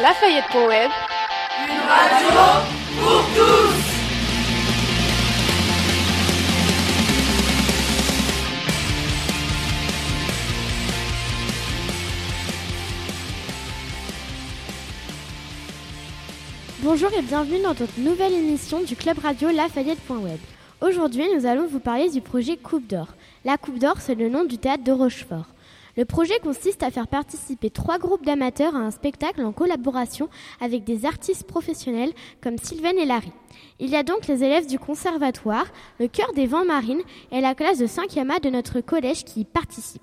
Lafayette.web. Une radio pour tous Bonjour et bienvenue dans notre nouvelle émission du club radio Lafayette.web. Aujourd'hui, nous allons vous parler du projet Coupe d'Or. La Coupe d'Or, c'est le nom du théâtre de Rochefort. Le projet consiste à faire participer trois groupes d'amateurs à un spectacle en collaboration avec des artistes professionnels comme Sylvain et Larry. Il y a donc les élèves du conservatoire, le cœur des vents marines et la classe de 5e A de notre collège qui y participent.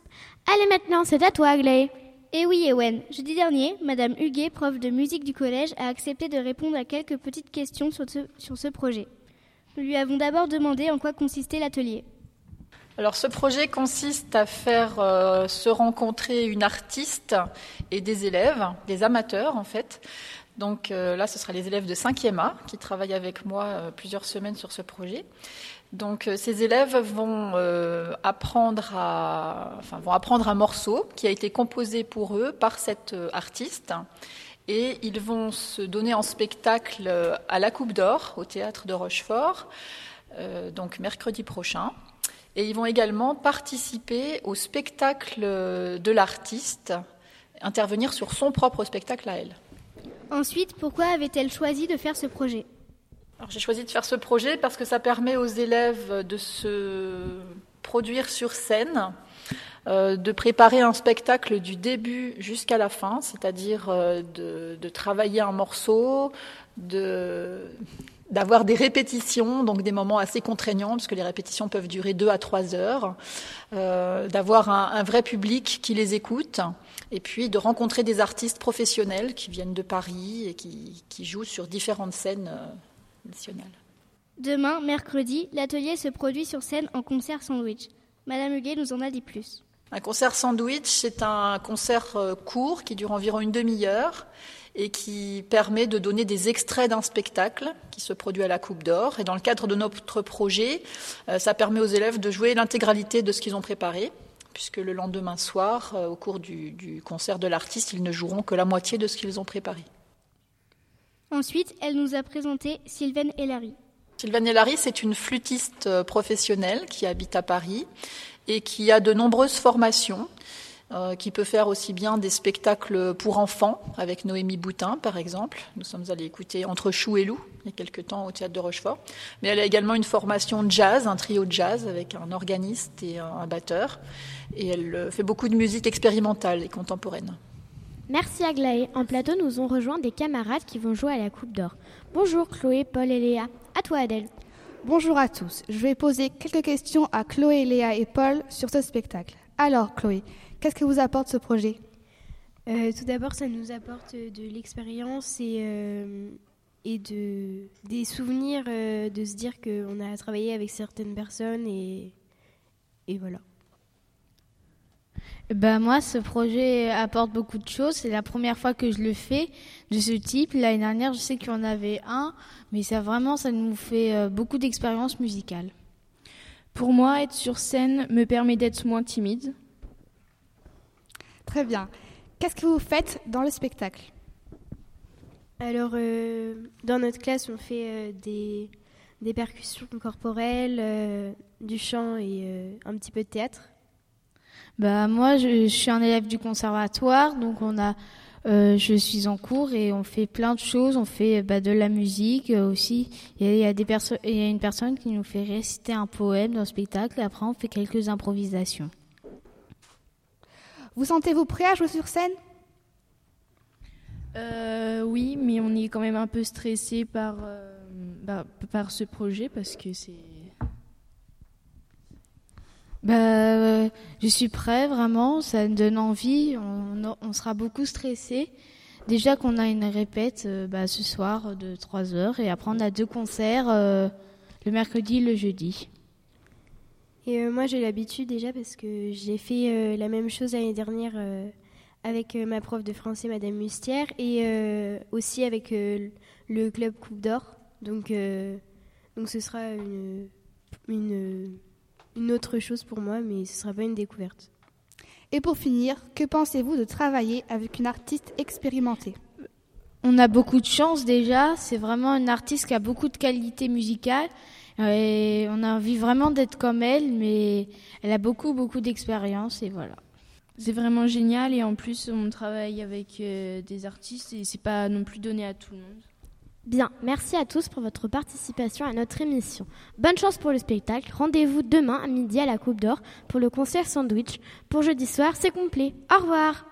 Allez maintenant, c'est à toi, Aglaé. Eh oui, Ewen. Jeudi dernier, Madame Huguet, prof de musique du collège, a accepté de répondre à quelques petites questions sur ce, sur ce projet. Nous lui avons d'abord demandé en quoi consistait l'atelier. Alors ce projet consiste à faire euh, se rencontrer une artiste et des élèves, des amateurs en fait. Donc euh, là, ce sera les élèves de 5e A qui travaillent avec moi euh, plusieurs semaines sur ce projet. Donc ces élèves vont apprendre enfin, vont apprendre un morceau qui a été composé pour eux par cette artiste. Et ils vont se donner en spectacle à la Coupe d'Or au théâtre de Rochefort, donc mercredi prochain. Et ils vont également participer au spectacle de l'artiste, intervenir sur son propre spectacle à elle. Ensuite, pourquoi avait-elle choisi de faire ce projet? J'ai choisi de faire ce projet parce que ça permet aux élèves de se produire sur scène, euh, de préparer un spectacle du début jusqu'à la fin, c'est-à-dire euh, de, de travailler un morceau, de d'avoir des répétitions, donc des moments assez contraignants, parce que les répétitions peuvent durer deux à trois heures, euh, d'avoir un, un vrai public qui les écoute, et puis de rencontrer des artistes professionnels qui viennent de Paris et qui, qui jouent sur différentes scènes euh, nationales. Demain, mercredi, l'atelier se produit sur scène en concert sandwich. Madame Huguet nous en a dit plus. Un concert sandwich, c'est un concert euh, court qui dure environ une demi-heure et qui permet de donner des extraits d'un spectacle qui se produit à la Coupe d'Or. Et dans le cadre de notre projet, euh, ça permet aux élèves de jouer l'intégralité de ce qu'ils ont préparé, puisque le lendemain soir, euh, au cours du, du concert de l'artiste, ils ne joueront que la moitié de ce qu'ils ont préparé. Ensuite, elle nous a présenté Sylvaine et Larry. Sylvaine Hélary, c'est une flûtiste euh, professionnelle qui habite à Paris et qui a de nombreuses formations, euh, qui peut faire aussi bien des spectacles pour enfants, avec Noémie Boutin par exemple. Nous sommes allés écouter Entre Chou et Loup il y a quelque temps au théâtre de Rochefort. Mais elle a également une formation de jazz, un trio de jazz avec un organiste et un batteur. Et elle euh, fait beaucoup de musique expérimentale et contemporaine. Merci Aglaé. En plateau, nous ont rejoint des camarades qui vont jouer à la Coupe d'Or. Bonjour Chloé, Paul et Léa. À toi Adèle. Bonjour à tous. Je vais poser quelques questions à Chloé, Léa et Paul sur ce spectacle. Alors, Chloé, qu'est-ce que vous apporte ce projet? Euh, tout d'abord, ça nous apporte de l'expérience et, euh, et de, des souvenirs euh, de se dire qu'on a travaillé avec certaines personnes et, et voilà. Ben moi, ce projet apporte beaucoup de choses. C'est la première fois que je le fais de ce type. L'année dernière, je sais qu'il y en avait un, mais ça vraiment, ça nous fait euh, beaucoup d'expérience musicale. Pour moi, être sur scène me permet d'être moins timide. Très bien. Qu'est-ce que vous faites dans le spectacle? Alors, euh, dans notre classe, on fait euh, des, des percussions corporelles, euh, du chant et euh, un petit peu de théâtre. Bah moi, je, je suis un élève du conservatoire, donc on a, euh, je suis en cours et on fait plein de choses. On fait bah, de la musique euh, aussi. Il y a, il y a des perso- il y a une personne qui nous fait réciter un poème dans le spectacle. Et après, on fait quelques improvisations. Vous sentez-vous prêt à jouer sur scène? Euh, oui, mais on est quand même un peu stressé par, euh, bah, par ce projet parce que c'est. Bah, je suis prêt vraiment. Ça me donne envie. On, on sera beaucoup stressé. Déjà qu'on a une répète euh, bah, ce soir de 3 heures et après on a deux concerts euh, le mercredi et le jeudi. Et euh, moi, j'ai l'habitude déjà parce que j'ai fait euh, la même chose l'année dernière euh, avec euh, ma prof de français, Madame Mustière, et euh, aussi avec euh, le club Coupe d'Or. Donc, euh, donc ce sera une, une, une autre chose pour moi, mais ce ne sera pas une découverte. Et pour finir, que pensez-vous de travailler avec une artiste expérimentée? On a beaucoup de chance déjà. C'est vraiment une artiste qui a beaucoup de qualité musicale. Et on a envie vraiment d'être comme elle, mais elle a beaucoup, beaucoup d'expérience et voilà. C'est vraiment génial et en plus on travaille avec euh, des artistes et c'est pas non plus donné à tout le monde. Bien, merci à tous pour votre participation à notre émission. Bonne chance pour le spectacle. Rendez-vous demain à midi à la Coupe d'Or pour le concert Sandwich. Pour jeudi soir, c'est complet. Au revoir.